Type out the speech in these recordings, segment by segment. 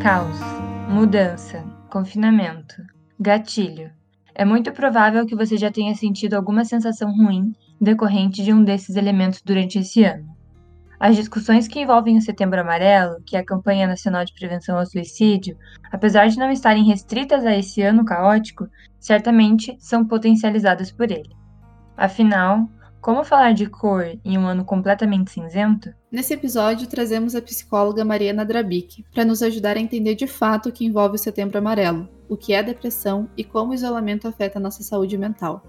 Caos, mudança, confinamento, gatilho. É muito provável que você já tenha sentido alguma sensação ruim decorrente de um desses elementos durante esse ano. As discussões que envolvem o Setembro Amarelo, que é a campanha nacional de prevenção ao suicídio, apesar de não estarem restritas a esse ano caótico, certamente são potencializadas por ele. Afinal, como falar de cor em um ano completamente cinzento? Nesse episódio, trazemos a psicóloga Mariana Drabic para nos ajudar a entender de fato o que envolve o Setembro Amarelo, o que é depressão e como o isolamento afeta a nossa saúde mental.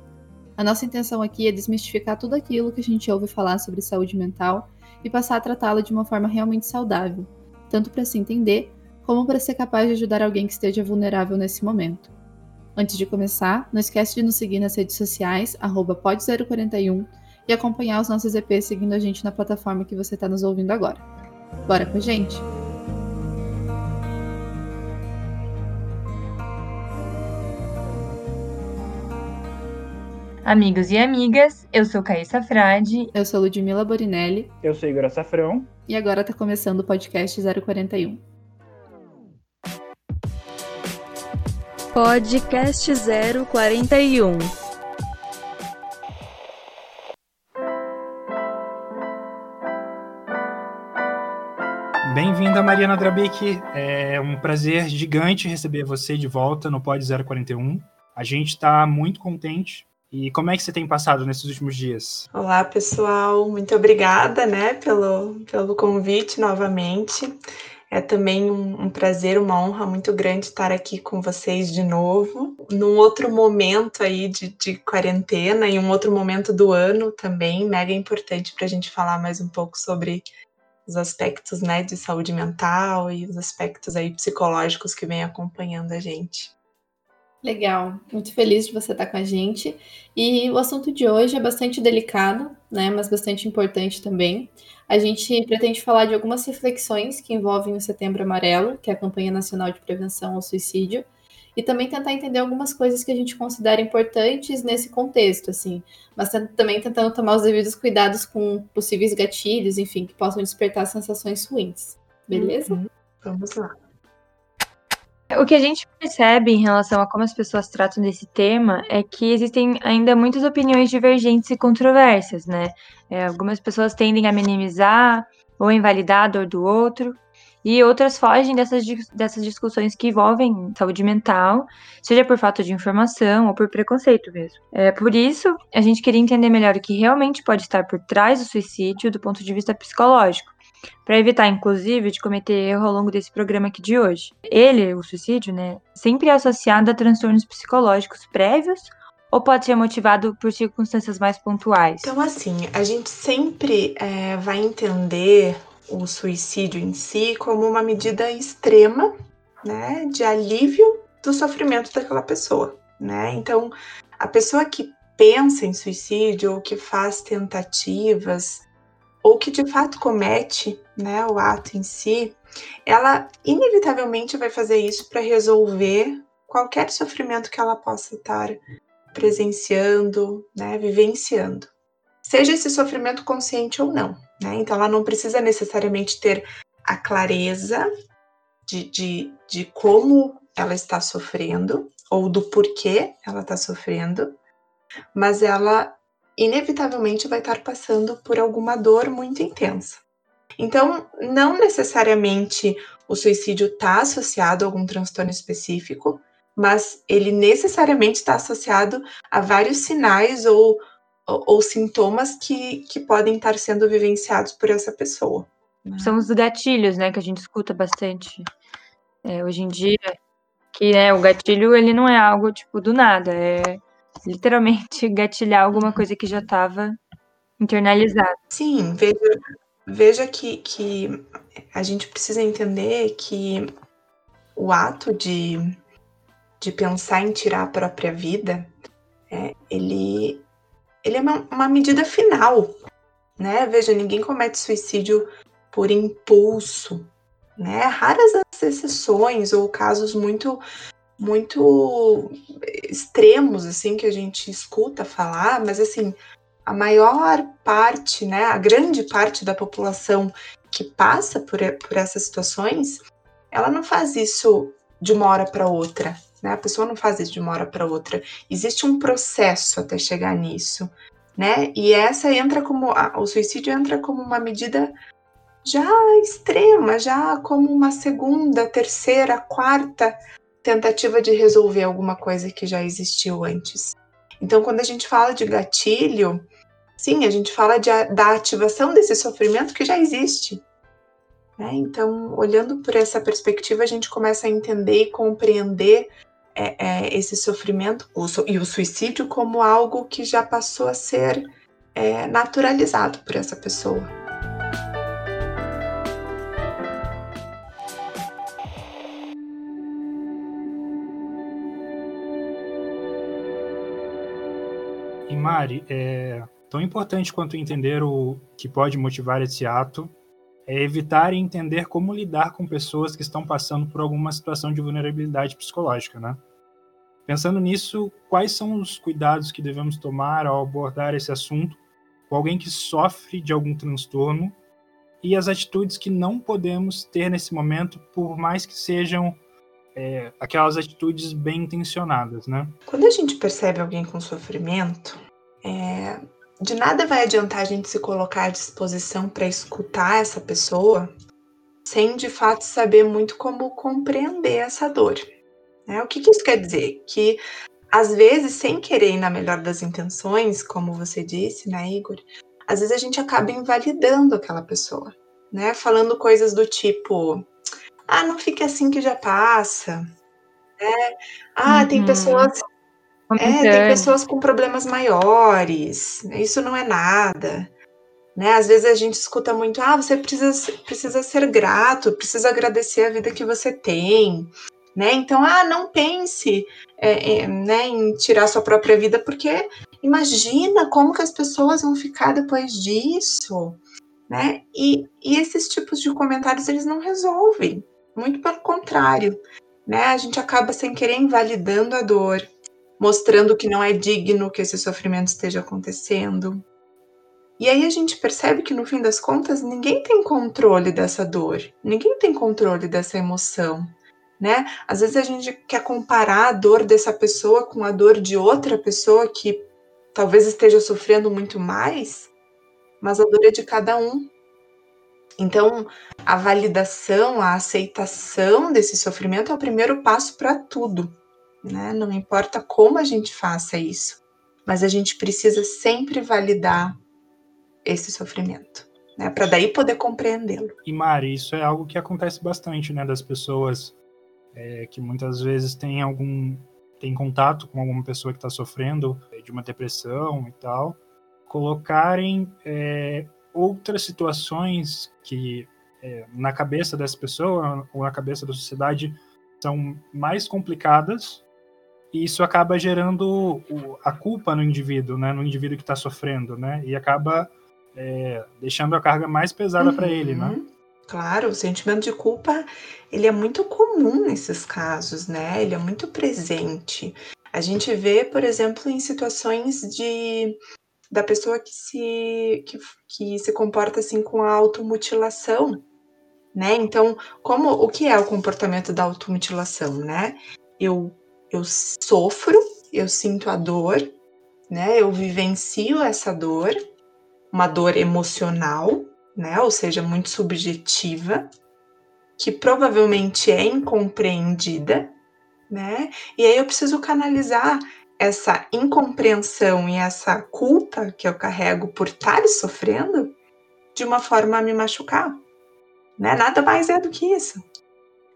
A nossa intenção aqui é desmistificar tudo aquilo que a gente ouve falar sobre saúde mental e passar a tratá-la de uma forma realmente saudável, tanto para se entender como para ser capaz de ajudar alguém que esteja vulnerável nesse momento. Antes de começar, não esquece de nos seguir nas redes sociais, pod041 e acompanhar os nossos EPs seguindo a gente na plataforma que você está nos ouvindo agora. Bora com a gente? Amigos e amigas, eu sou Caíssa Frade. Eu sou Ludmila Borinelli. Eu sou Igor Safrão. E agora está começando o podcast 041. Podcast 041 Mariana Drabic. É um prazer gigante receber você de volta no Pod 041. A gente está muito contente. E como é que você tem passado nesses últimos dias? Olá, pessoal. Muito obrigada, né, pelo, pelo convite novamente. É também um, um, prazer, uma honra muito grande estar aqui com vocês de novo, num outro momento aí de, de quarentena e um outro momento do ano também, mega importante para a gente falar mais um pouco sobre os aspectos né, de saúde mental e os aspectos aí psicológicos que vem acompanhando a gente. Legal, muito feliz de você estar com a gente. E o assunto de hoje é bastante delicado, né, mas bastante importante também. A gente pretende falar de algumas reflexões que envolvem o Setembro Amarelo, que é a campanha nacional de prevenção ao suicídio, e também tentar entender algumas coisas que a gente considera importantes nesse contexto, assim, mas também tentando tomar os devidos cuidados com possíveis gatilhos, enfim, que possam despertar sensações ruins. Beleza? Uhum. Vamos lá. O que a gente percebe em relação a como as pessoas tratam desse tema é que existem ainda muitas opiniões divergentes e controversas, né? É, algumas pessoas tendem a minimizar ou invalidar a dor do outro, e outras fogem dessas, dessas discussões que envolvem saúde mental, seja por falta de informação ou por preconceito mesmo. É, por isso, a gente queria entender melhor o que realmente pode estar por trás do suicídio do ponto de vista psicológico, para evitar, inclusive, de cometer erro ao longo desse programa aqui de hoje. Ele, o suicídio, né, sempre é associado a transtornos psicológicos prévios ou pode ser motivado por circunstâncias mais pontuais? Então, assim, a gente sempre é, vai entender o suicídio em si como uma medida extrema, né, de alívio do sofrimento daquela pessoa, né? Então, a pessoa que pensa em suicídio ou que faz tentativas ou que de fato comete, né, o ato em si, ela inevitavelmente vai fazer isso para resolver qualquer sofrimento que ela possa estar presenciando, né, vivenciando. Seja esse sofrimento consciente ou não, né? Então, ela não precisa necessariamente ter a clareza de, de, de como ela está sofrendo ou do porquê ela está sofrendo, mas ela inevitavelmente vai estar passando por alguma dor muito intensa. Então, não necessariamente o suicídio está associado a algum transtorno específico, mas ele necessariamente está associado a vários sinais ou ou, ou sintomas que, que podem estar sendo vivenciados por essa pessoa. Né? São os gatilhos, né, que a gente escuta bastante é, hoje em dia, que né, o gatilho ele não é algo tipo do nada, é literalmente gatilhar alguma coisa que já estava internalizada. Sim, veja, veja que, que a gente precisa entender que o ato de, de pensar em tirar a própria vida, é, ele, ele é uma, uma medida final, né? Veja, ninguém comete suicídio por impulso, né? Raras as exceções ou casos muito muito extremos assim que a gente escuta falar, mas assim, a maior parte, né, a grande parte da população que passa por, por essas situações ela não faz isso de uma hora para outra, né? A pessoa não faz isso de uma hora para outra. Existe um processo até chegar nisso, né? E essa entra como o suicídio entra como uma medida já extrema, já como uma segunda, terceira, quarta tentativa de resolver alguma coisa que já existiu antes. Então, quando a gente fala de gatilho, sim, a gente fala de, da ativação desse sofrimento que já existe. Né? Então, olhando por essa perspectiva, a gente começa a entender e compreender é, é, esse sofrimento o, e o suicídio como algo que já passou a ser é, naturalizado por essa pessoa. E Mari, é tão importante quanto entender o que pode motivar esse ato é evitar e entender como lidar com pessoas que estão passando por alguma situação de vulnerabilidade psicológica, né? Pensando nisso, quais são os cuidados que devemos tomar ao abordar esse assunto com alguém que sofre de algum transtorno e as atitudes que não podemos ter nesse momento, por mais que sejam é, aquelas atitudes bem intencionadas, né? Quando a gente percebe alguém com sofrimento, é, de nada vai adiantar a gente se colocar à disposição para escutar essa pessoa sem de fato saber muito como compreender essa dor. Né? O que, que isso quer dizer? Que às vezes, sem querer na melhor das intenções, como você disse, né, Igor, às vezes a gente acaba invalidando aquela pessoa, né? Falando coisas do tipo: ah, não fique assim que já passa. Né? Ah, uhum. tem pessoas é, tem pessoas com problemas maiores, isso não é nada. Né? Às vezes a gente escuta muito, ah, você precisa, precisa ser grato, precisa agradecer a vida que você tem. Né? Então, ah, não pense é, é, né, em tirar sua própria vida, porque imagina como que as pessoas vão ficar depois disso. Né? E, e esses tipos de comentários eles não resolvem, muito pelo contrário. Né? A gente acaba sem querer invalidando a dor, mostrando que não é digno que esse sofrimento esteja acontecendo. E aí a gente percebe que no fim das contas ninguém tem controle dessa dor, ninguém tem controle dessa emoção, né? Às vezes a gente quer comparar a dor dessa pessoa com a dor de outra pessoa que talvez esteja sofrendo muito mais, mas a dor é de cada um. Então, a validação, a aceitação desse sofrimento é o primeiro passo para tudo né? Não importa como a gente faça isso, mas a gente precisa sempre validar esse sofrimento, né? Para daí poder compreendê-lo. E Mari, isso é algo que acontece bastante, né? Das pessoas é, que muitas vezes têm algum tem contato com alguma pessoa que está sofrendo de uma depressão e tal, colocarem é, outras situações que é, na cabeça dessa pessoa ou na cabeça da sociedade são mais complicadas e isso acaba gerando o, a culpa no indivíduo, né? No indivíduo que está sofrendo, né? E acaba é, deixando a carga mais pesada uhum. para ele, né? Claro, o sentimento de culpa ele é muito comum nesses casos, né? Ele é muito presente. A gente vê, por exemplo, em situações de da pessoa que se que, que se comporta assim com a automutilação, né? Então, como o que é o comportamento da automutilação, né? Eu eu sofro, eu sinto a dor, né? Eu vivencio essa dor, uma dor emocional, né? Ou seja, muito subjetiva, que provavelmente é incompreendida, né? E aí eu preciso canalizar essa incompreensão e essa culpa que eu carrego por estar sofrendo de uma forma a me machucar. Né? Nada mais é do que isso.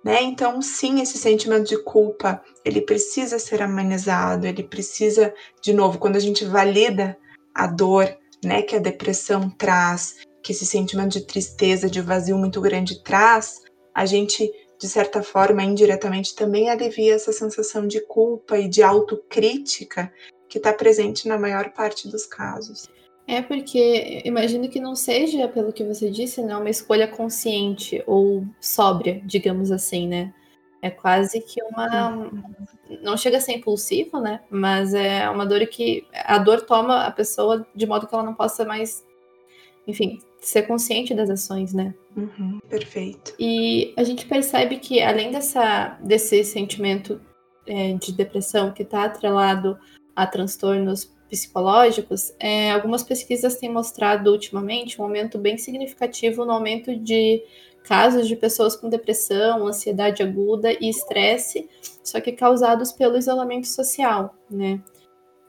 Né? Então, sim, esse sentimento de culpa, ele precisa ser amenizado, ele precisa, de novo, quando a gente valida a dor, né, que a depressão traz, que esse sentimento de tristeza, de vazio muito grande traz, a gente, de certa forma, indiretamente também alivia essa sensação de culpa e de autocrítica que está presente na maior parte dos casos. É porque imagino que não seja, pelo que você disse, né, uma escolha consciente ou sóbria, digamos assim, né? É quase que uma. Não chega a ser impulsivo, né? Mas é uma dor que. A dor toma a pessoa de modo que ela não possa mais enfim, ser consciente das ações, né? Uhum, perfeito. E a gente percebe que, além dessa, desse sentimento é, de depressão que está atrelado a transtornos psicológicos, é, algumas pesquisas têm mostrado ultimamente um aumento bem significativo no aumento de casos de pessoas com depressão, ansiedade aguda e estresse, só que causados pelo isolamento social, né?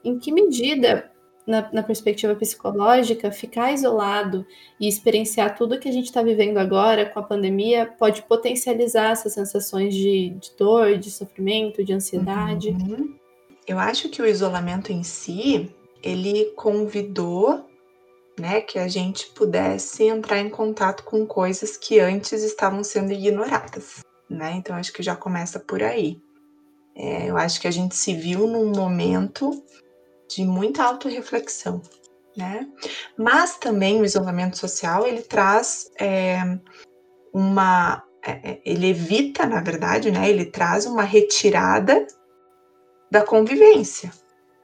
Em que medida na, na, perspectiva psicológica, ficar isolado e experienciar tudo que a gente está vivendo agora com a pandemia pode potencializar essas sensações de, de dor, de sofrimento, de ansiedade. Uhum. Eu acho que o isolamento em si, ele convidou né, que a gente pudesse entrar em contato com coisas que antes estavam sendo ignoradas. Né? Então, acho que já começa por aí. É, eu acho que a gente se viu num momento de muita autorreflexão, né? Mas também o isolamento social ele traz é, uma, é, é, ele evita, na verdade, né? Ele traz uma retirada da convivência,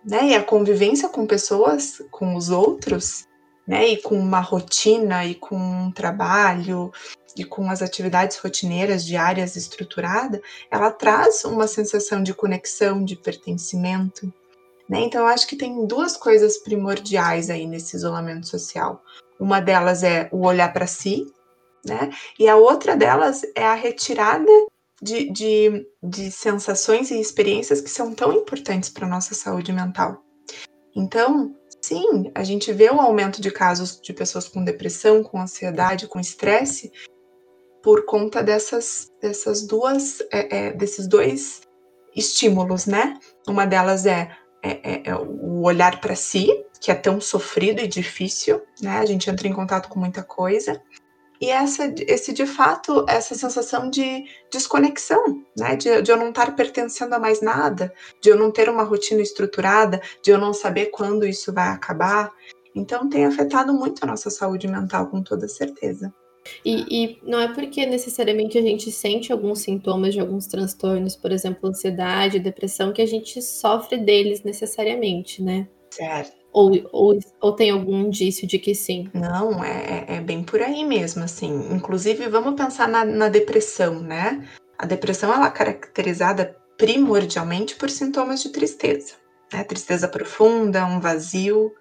né? E a convivência com pessoas, com os outros, né? E com uma rotina e com um trabalho e com as atividades rotineiras diárias estruturada, ela traz uma sensação de conexão, de pertencimento, né? Então, eu acho que tem duas coisas primordiais aí nesse isolamento social. Uma delas é o olhar para si, né? E a outra delas é a retirada de, de, de sensações e experiências que são tão importantes para a nossa saúde mental. Então, sim, a gente vê o aumento de casos de pessoas com depressão, com ansiedade, com estresse, por conta dessas, dessas duas, é, é, desses dois estímulos, né? Uma delas é é, é, é o olhar para si, que é tão sofrido e difícil, né? A gente entra em contato com muita coisa. E essa, esse, de fato, essa sensação de desconexão, né? De, de eu não estar pertencendo a mais nada, de eu não ter uma rotina estruturada, de eu não saber quando isso vai acabar. Então, tem afetado muito a nossa saúde mental, com toda certeza. E, e, não é porque necessariamente a gente sente alguns sintomas de alguns transtornos, por exemplo, ansiedade, depressão, que a gente sofre deles necessariamente, né? Certo. Ou, ou, ou tem algum indício de que sim? Não, é, é bem por aí mesmo, assim. Inclusive, vamos pensar na, na depressão, né? A depressão ela é caracterizada primordialmente por sintomas de tristeza, né? Tristeza profunda, um vazio.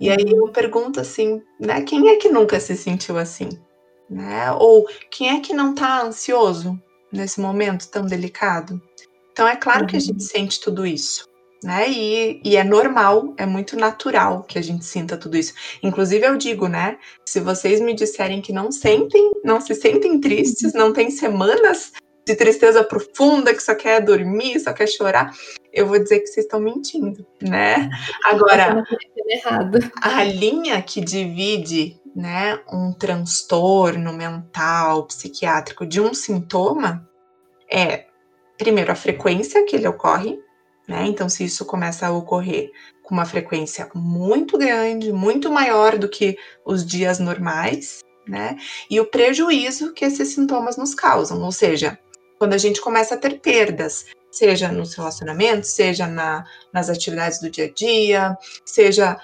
E aí eu pergunto assim, né? Quem é que nunca se sentiu assim? né? Ou quem é que não está ansioso nesse momento tão delicado? Então é claro uhum. que a gente uhum. sente tudo isso, né? E, e, é normal, é muito natural que a gente sinta tudo isso. Inclusive eu digo, né? Se vocês me disserem que não sentem, não se sentem tristes, não tem semanas de tristeza profunda, que só quer dormir, só quer chorar, eu vou dizer que vocês estão mentindo, né? Agora, a linha que divide né, um transtorno mental, psiquiátrico de um sintoma é, primeiro, a frequência que ele ocorre, né? Então, se isso começa a ocorrer com uma frequência muito grande, muito maior do que os dias normais, né? E o prejuízo que esses sintomas nos causam, ou seja, quando a gente começa a ter perdas, seja nos relacionamentos, seja na, nas atividades do dia a dia, seja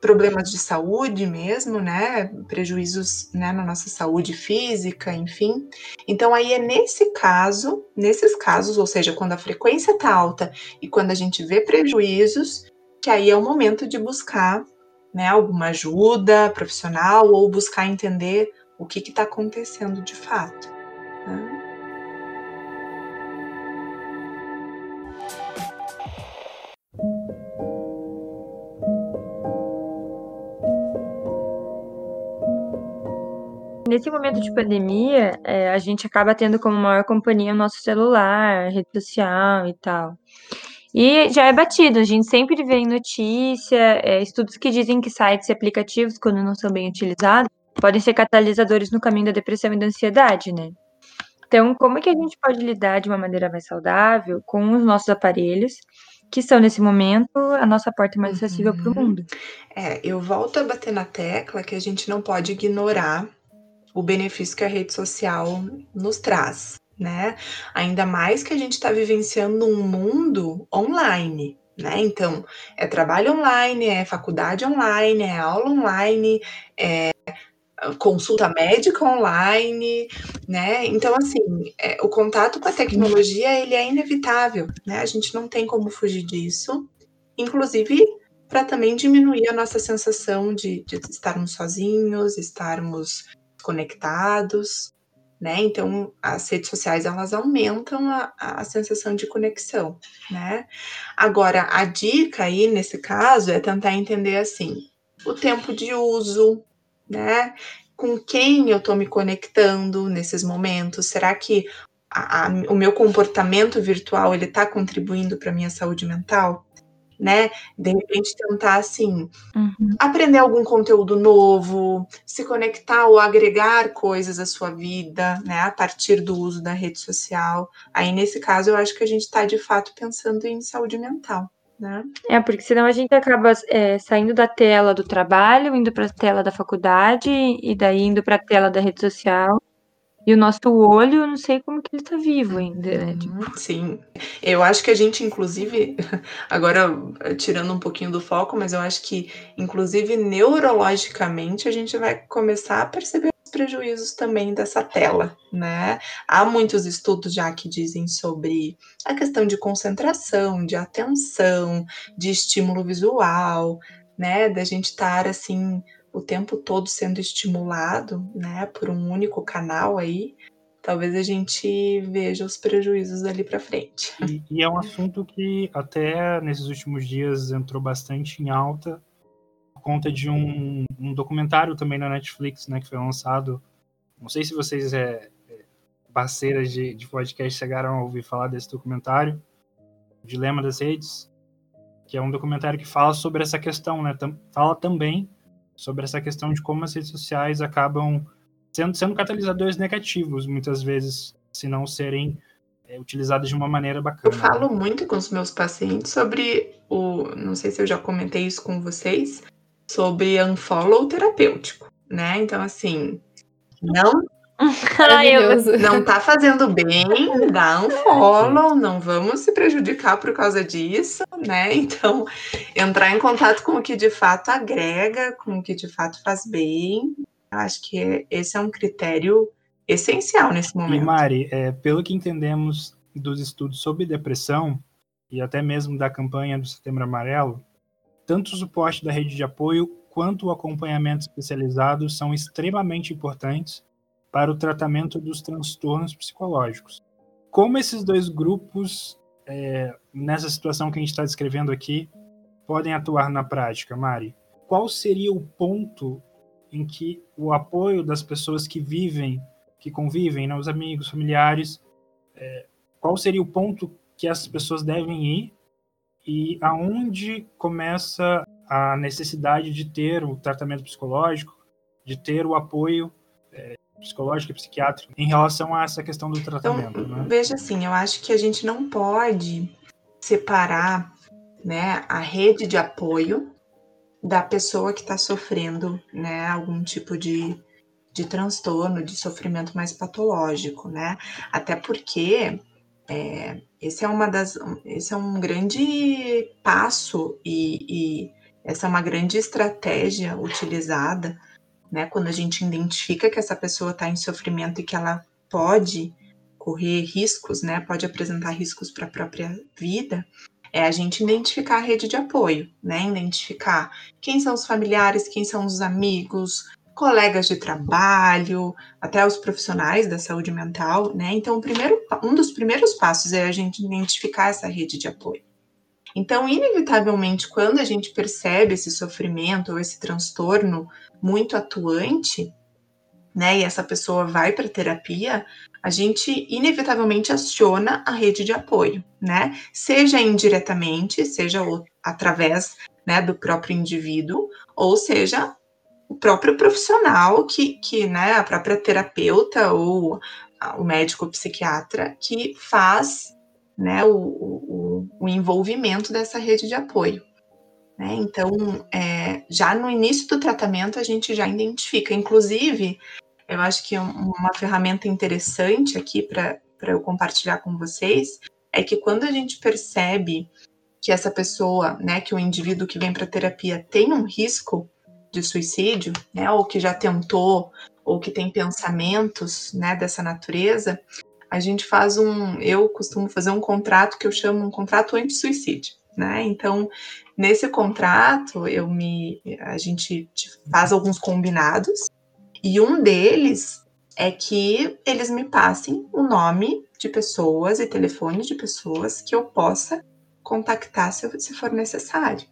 problemas de saúde mesmo, né? Prejuízos né, na nossa saúde física, enfim. Então, aí é nesse caso, nesses casos, ou seja, quando a frequência está alta e quando a gente vê prejuízos, que aí é o momento de buscar né, alguma ajuda profissional ou buscar entender o que está acontecendo de fato. Né? Nesse momento de pandemia, é, a gente acaba tendo como maior companhia o nosso celular, rede social e tal. E já é batido, a gente sempre vê em notícia, é, estudos que dizem que sites e aplicativos, quando não são bem utilizados, podem ser catalisadores no caminho da depressão e da ansiedade, né? Então, como é que a gente pode lidar de uma maneira mais saudável com os nossos aparelhos, que são, nesse momento, a nossa porta mais acessível uhum. para o mundo? É, eu volto a bater na tecla que a gente não pode ignorar o benefício que a rede social nos traz, né? Ainda mais que a gente está vivenciando um mundo online, né? Então, é trabalho online, é faculdade online, é aula online, é consulta médica online, né? Então, assim, é, o contato com a tecnologia, ele é inevitável, né? A gente não tem como fugir disso, inclusive para também diminuir a nossa sensação de, de estarmos sozinhos, estarmos conectados, né? Então, as redes sociais elas aumentam a, a sensação de conexão, né? Agora, a dica aí nesse caso é tentar entender assim o tempo de uso, né? Com quem eu estou me conectando nesses momentos? Será que a, a, o meu comportamento virtual ele está contribuindo para minha saúde mental? Né? De repente tentar assim uhum. aprender algum conteúdo novo, se conectar ou agregar coisas à sua vida, né? A partir do uso da rede social. Aí nesse caso eu acho que a gente está de fato pensando em saúde mental. Né? É, porque senão a gente acaba é, saindo da tela do trabalho, indo para a tela da faculdade e daí indo para a tela da rede social. E o nosso olho, eu não sei como que ele tá vivo ainda, né? Tipo... Sim. Eu acho que a gente, inclusive, agora tirando um pouquinho do foco, mas eu acho que, inclusive, neurologicamente, a gente vai começar a perceber os prejuízos também dessa tela, né? Há muitos estudos já que dizem sobre a questão de concentração, de atenção, de estímulo visual, né? Da gente estar assim o tempo todo sendo estimulado, né, por um único canal aí, talvez a gente veja os prejuízos ali para frente. E, e, é um assunto que até nesses últimos dias entrou bastante em alta por conta de um, um documentário também na Netflix, né, que foi lançado. Não sei se vocês é, é parceiras de, de podcast chegaram a ouvir falar desse documentário, Dilema das Redes, que é um documentário que fala sobre essa questão, né? Fala também sobre essa questão de como as redes sociais acabam sendo, sendo catalisadores negativos, muitas vezes, se não serem é, utilizadas de uma maneira bacana. Eu falo muito com os meus pacientes sobre o. Não sei se eu já comentei isso com vocês, sobre unfollow terapêutico, né? Então, assim, não não tá fazendo bem, dá um follow, não vamos se prejudicar por causa disso, né? Então, entrar em contato com o que de fato agrega, com o que de fato faz bem, acho que esse é um critério essencial nesse momento. E Mari, é, pelo que entendemos dos estudos sobre depressão e até mesmo da campanha do Setembro Amarelo, tanto o suporte da rede de apoio quanto o acompanhamento especializado são extremamente importantes para o tratamento dos transtornos psicológicos. Como esses dois grupos, é, nessa situação que a gente está descrevendo aqui, podem atuar na prática, Mari? Qual seria o ponto em que o apoio das pessoas que vivem, que convivem, né, os amigos, familiares, é, qual seria o ponto que essas pessoas devem ir e aonde começa a necessidade de ter o tratamento psicológico, de ter o apoio é, psicológica e psiquiátrica em relação a essa questão do tratamento. Então, né? Veja assim, eu acho que a gente não pode separar né, a rede de apoio da pessoa que está sofrendo né, algum tipo de, de transtorno, de sofrimento mais patológico, né? Até porque é, esse é uma das esse é um grande passo e, e essa é uma grande estratégia utilizada né? Quando a gente identifica que essa pessoa está em sofrimento e que ela pode correr riscos, né? Pode apresentar riscos para a própria vida, é a gente identificar a rede de apoio, né? Identificar quem são os familiares, quem são os amigos, colegas de trabalho, até os profissionais da saúde mental, né? Então, primeiro, um dos primeiros passos é a gente identificar essa rede de apoio. Então, inevitavelmente, quando a gente percebe esse sofrimento ou esse transtorno muito atuante, né, e essa pessoa vai para terapia, a gente inevitavelmente aciona a rede de apoio, né? Seja indiretamente, seja através né, do próprio indivíduo, ou seja o próprio profissional que, que né, a própria terapeuta ou o médico psiquiatra que faz né, o, o, o envolvimento dessa rede de apoio. Né? Então, é, já no início do tratamento, a gente já identifica. Inclusive, eu acho que uma ferramenta interessante aqui para eu compartilhar com vocês é que quando a gente percebe que essa pessoa, né, que o indivíduo que vem para terapia tem um risco de suicídio, né, ou que já tentou, ou que tem pensamentos, né, dessa natureza, a gente faz um, eu costumo fazer um contrato que eu chamo um contrato anti-suicídio, né? Então, nesse contrato, eu me, a gente faz alguns combinados e um deles é que eles me passem o nome de pessoas e telefone de pessoas que eu possa contactar se, se for necessário,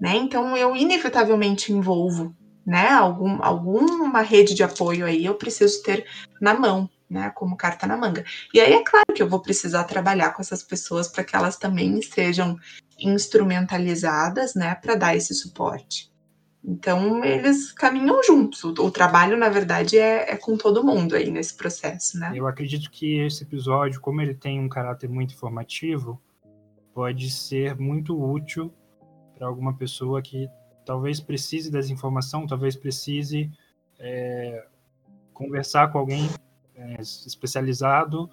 né? Então eu inevitavelmente envolvo, né? Algum, alguma rede de apoio aí eu preciso ter na mão, né? Como carta na manga. E aí é claro que eu vou precisar trabalhar com essas pessoas para que elas também sejam instrumentalizadas, né? Para dar esse suporte. Então, eles caminham juntos. O, trabalho, na verdade, é, é, com todo mundo aí nesse processo, né? Eu acredito que esse episódio, como ele tem um caráter muito informativo, pode ser muito útil para alguma pessoa que talvez precise dessa informação, talvez precise é, conversar com alguém é, especializado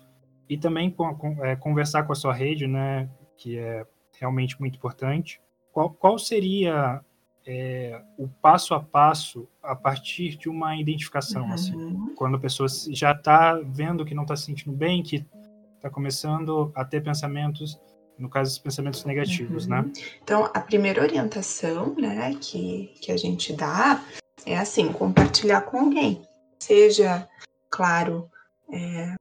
e também com, com, é, conversar com a sua rede, né? Que é realmente muito importante. Qual, qual seria é, o passo a passo a partir de uma identificação, uhum. assim, quando a pessoa já está vendo que não está se sentindo bem, que está começando a ter pensamentos, no caso, os pensamentos negativos, né? uhum. né? Então, a primeira orientação, né, que, que a gente dá é assim, compartilhar com alguém, seja, claro, é,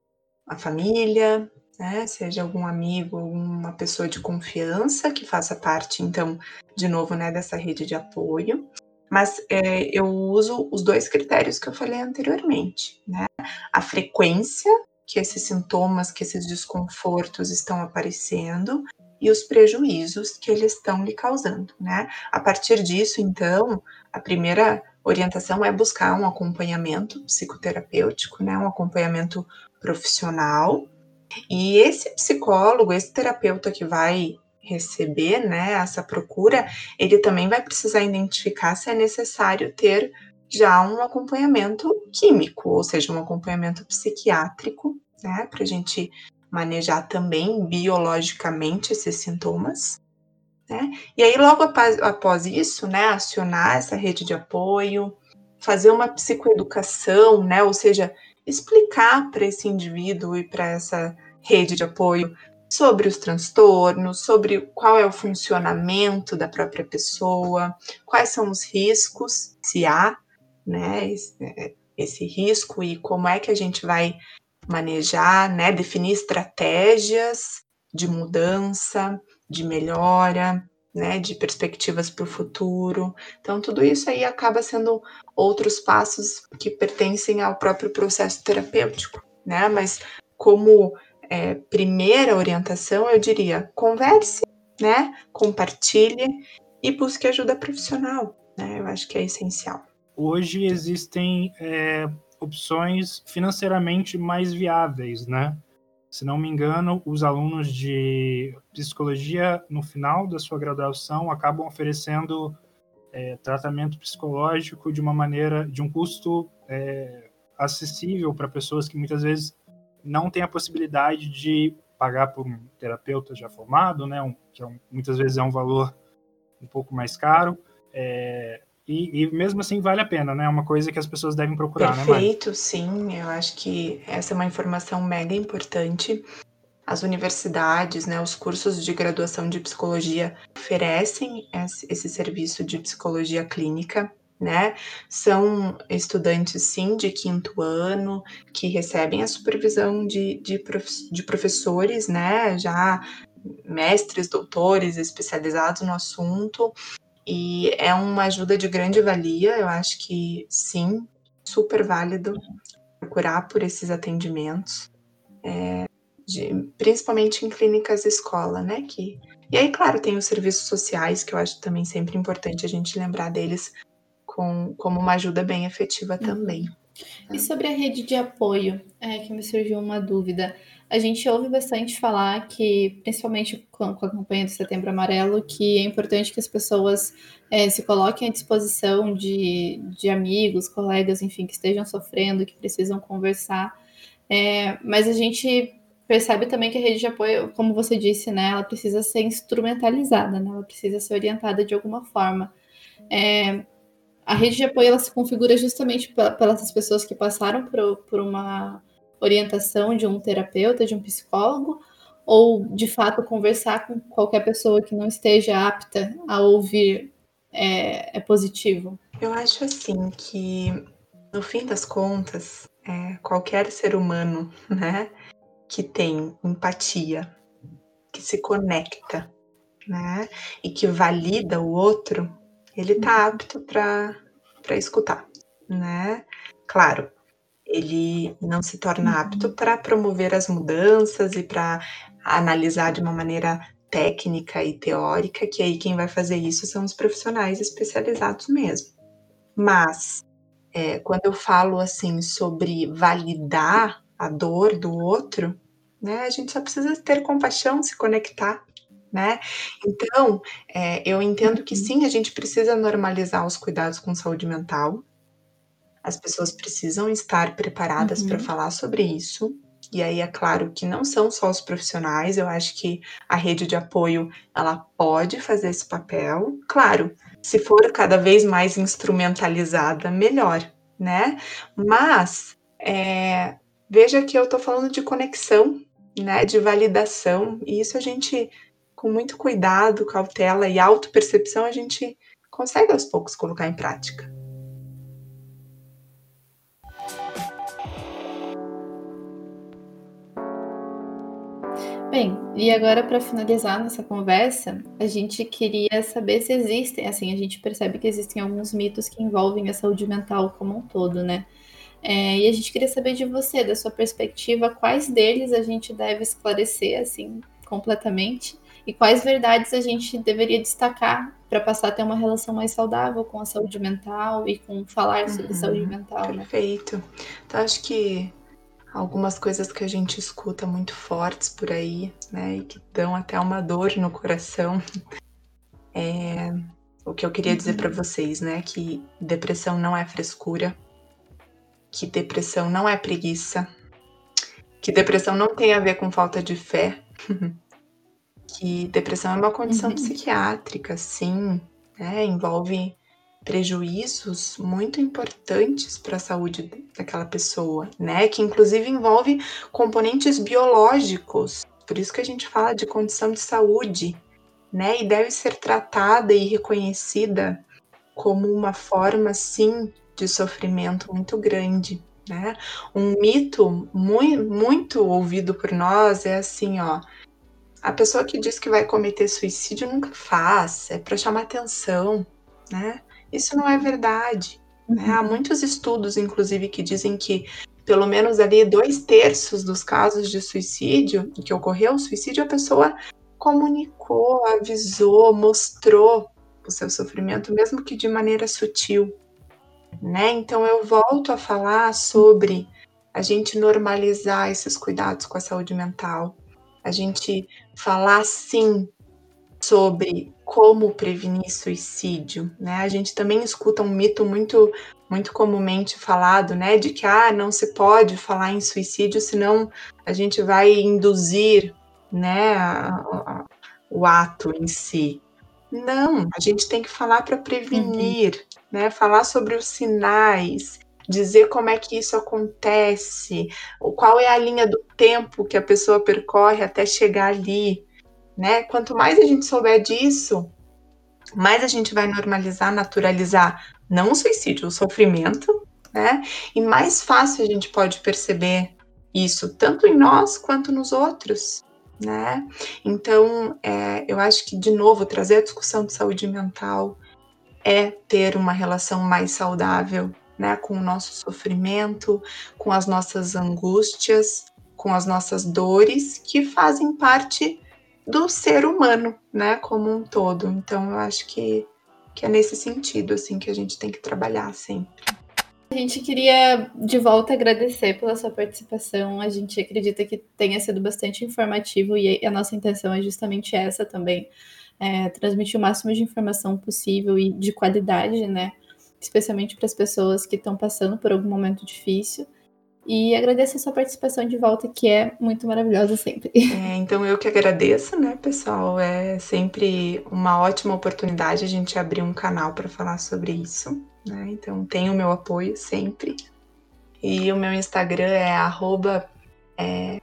a família, né? Seja algum amigo, alguma pessoa de confiança que faça parte, então, de novo, né, dessa rede de apoio. Mas é, eu uso os dois critérios que eu falei anteriormente, né? A frequência que esses sintomas, que esses desconfortos estão aparecendo e os prejuízos que eles estão lhe causando, né? A partir disso, então, a primeira orientação é buscar um acompanhamento psicoterapêutico, né? Um acompanhamento profissional e esse psicólogo, esse terapeuta que vai receber né, essa procura, ele também vai precisar identificar se é necessário ter já um acompanhamento químico, ou seja, um acompanhamento psiquiátrico, né, para a gente manejar também biologicamente esses sintomas. Né? E aí, logo após, após isso, né, acionar essa rede de apoio, fazer uma psicoeducação, né, ou seja, explicar para esse indivíduo e para essa rede de apoio sobre os transtornos, sobre qual é o funcionamento da própria pessoa, quais são os riscos, se há, né, esse, esse risco e como é que a gente vai manejar, né, definir estratégias de mudança, de melhora, né, de perspectivas para o futuro. Então, tudo isso aí acaba sendo outros passos que pertencem ao próprio processo terapêutico, né? Mas como é, primeira orientação, eu diria converse, né? Compartilhe e busque ajuda profissional, né? Eu acho que é essencial. Hoje existem é, opções financeiramente mais viáveis, né? Se não me engano, os alunos de psicologia, no final da sua graduação, acabam oferecendo é, tratamento psicológico de uma maneira, de um custo é, acessível para pessoas que muitas vezes não têm a possibilidade de pagar por um terapeuta já formado, né, um, que é um, muitas vezes é um valor um pouco mais caro. É, e, e, mesmo assim vale a pena, né? É uma coisa que as pessoas devem procurar, Perfeito, né, Perfeito, sim. Eu acho que essa é uma informação mega importante. As universidades, né, os cursos de graduação de psicologia oferecem esse serviço de psicologia clínica, né? São estudantes, sim, de quinto ano, que recebem a supervisão de, de, prof, de professores, né? Já mestres, doutores especializados no assunto, e é uma ajuda de grande valia, eu acho que sim, super válido procurar por esses atendimentos, é, de, principalmente em clínicas escola, né? Que, e aí, claro, tem os serviços sociais, que eu acho também sempre importante a gente lembrar deles com, como uma ajuda bem efetiva também. E sobre a rede de apoio, é que me surgiu uma dúvida. A gente ouve bastante falar que, principalmente com, a campanha do Setembro Amarelo, que é importante que as pessoas é, se coloquem à disposição de, de amigos, colegas, enfim, que estejam sofrendo, que precisam conversar. É, mas a gente percebe também que a rede de apoio, como você disse, né, ela precisa ser instrumentalizada, né, ela precisa ser orientada de alguma forma. É, a rede de apoio ela se configura justamente pelas pessoas que passaram por, por uma orientação de um terapeuta, de um psicólogo, ou de fato conversar com qualquer pessoa que não esteja apta a ouvir é, é positivo? Eu acho assim que no fim das contas, é, qualquer ser humano, né, que tem empatia, que se conecta, né, e que valida o outro, ele tá apto para para escutar, né? Claro, ele não se torna apto para promover as mudanças e para analisar de uma maneira técnica e teórica, que aí quem vai fazer isso são os profissionais especializados mesmo. Mas é, quando eu falo assim sobre validar a dor do outro, né, a gente só precisa ter compaixão, se conectar, né? Então, é, eu entendo que sim, a gente precisa normalizar os cuidados com saúde mental. As pessoas precisam estar preparadas uhum. para falar sobre isso. E aí é claro que não são só os profissionais, eu acho que a rede de apoio ela pode fazer esse papel. Claro, se for cada vez mais instrumentalizada, melhor, né? Mas é, veja que eu estou falando de conexão, né? De validação, e isso a gente, com muito cuidado, cautela e autopercepção, a gente consegue aos poucos colocar em prática. Bem, e agora para finalizar nossa conversa, a gente queria saber se existem, assim, a gente percebe que existem alguns mitos que envolvem a saúde mental como um todo, né? É, e a gente queria saber de você, da sua perspectiva, quais deles a gente deve esclarecer, assim, completamente, e quais verdades a gente deveria destacar para passar a ter uma relação mais saudável com a saúde mental e com falar sobre uhum, saúde mental. Né? Perfeito. Né? Então, acho que algumas coisas que a gente escuta muito fortes por aí, né, e que dão até uma dor no coração. É, o que eu queria dizer para uhum. vocês, né, que depressão não é frescura, que depressão não é preguiça, que depressão não tem a ver com falta de fé, que depressão é uma condição uhum. psiquiátrica, sim, né, envolve prejuízos muito importantes para a saúde daquela pessoa, né? Que inclusive envolve componentes biológicos. Por isso que a gente fala de condição de saúde, né? E deve ser tratada e reconhecida como uma forma, sim, de sofrimento muito grande, né? Um mito muito, muito ouvido por nós é assim, ó. A pessoa que diz que vai cometer suicídio nunca faz, é para chamar atenção, né? Isso não é verdade. Né? Há muitos estudos, inclusive, que dizem que pelo menos ali dois terços dos casos de suicídio, que ocorreu o suicídio, a pessoa comunicou, avisou, mostrou o seu sofrimento, mesmo que de maneira sutil. Né? Então eu volto a falar sobre a gente normalizar esses cuidados com a saúde mental, a gente falar sim sobre como prevenir suicídio, né? A gente também escuta um mito muito muito comumente falado, né, de que ah, não se pode falar em suicídio, senão a gente vai induzir, né, a, a, o ato em si. Não, a gente tem que falar para prevenir, uhum. né? Falar sobre os sinais, dizer como é que isso acontece, qual é a linha do tempo que a pessoa percorre até chegar ali, né? Quanto mais a gente souber disso, mais a gente vai normalizar, naturalizar não o suicídio, o sofrimento, né? E mais fácil a gente pode perceber isso, tanto em nós quanto nos outros, né? Então, é, eu acho que, de novo, trazer a discussão de saúde mental é ter uma relação mais saudável, né? Com o nosso sofrimento, com as nossas angústias, com as nossas dores, que fazem parte do ser humano, né, como um todo. Então eu acho que, que é nesse sentido assim que a gente tem que trabalhar sempre. A gente queria de volta agradecer pela sua participação. A gente acredita que tenha sido bastante informativo e a nossa intenção é justamente essa também, é, transmitir o máximo de informação possível e de qualidade, né? Especialmente para as pessoas que estão passando por algum momento difícil. E agradeço a sua participação de volta, que é muito maravilhosa sempre. É, então eu que agradeço, né, pessoal? É sempre uma ótima oportunidade a gente abrir um canal para falar sobre isso. Né? Então tem o meu apoio sempre. E o meu Instagram é arroba é.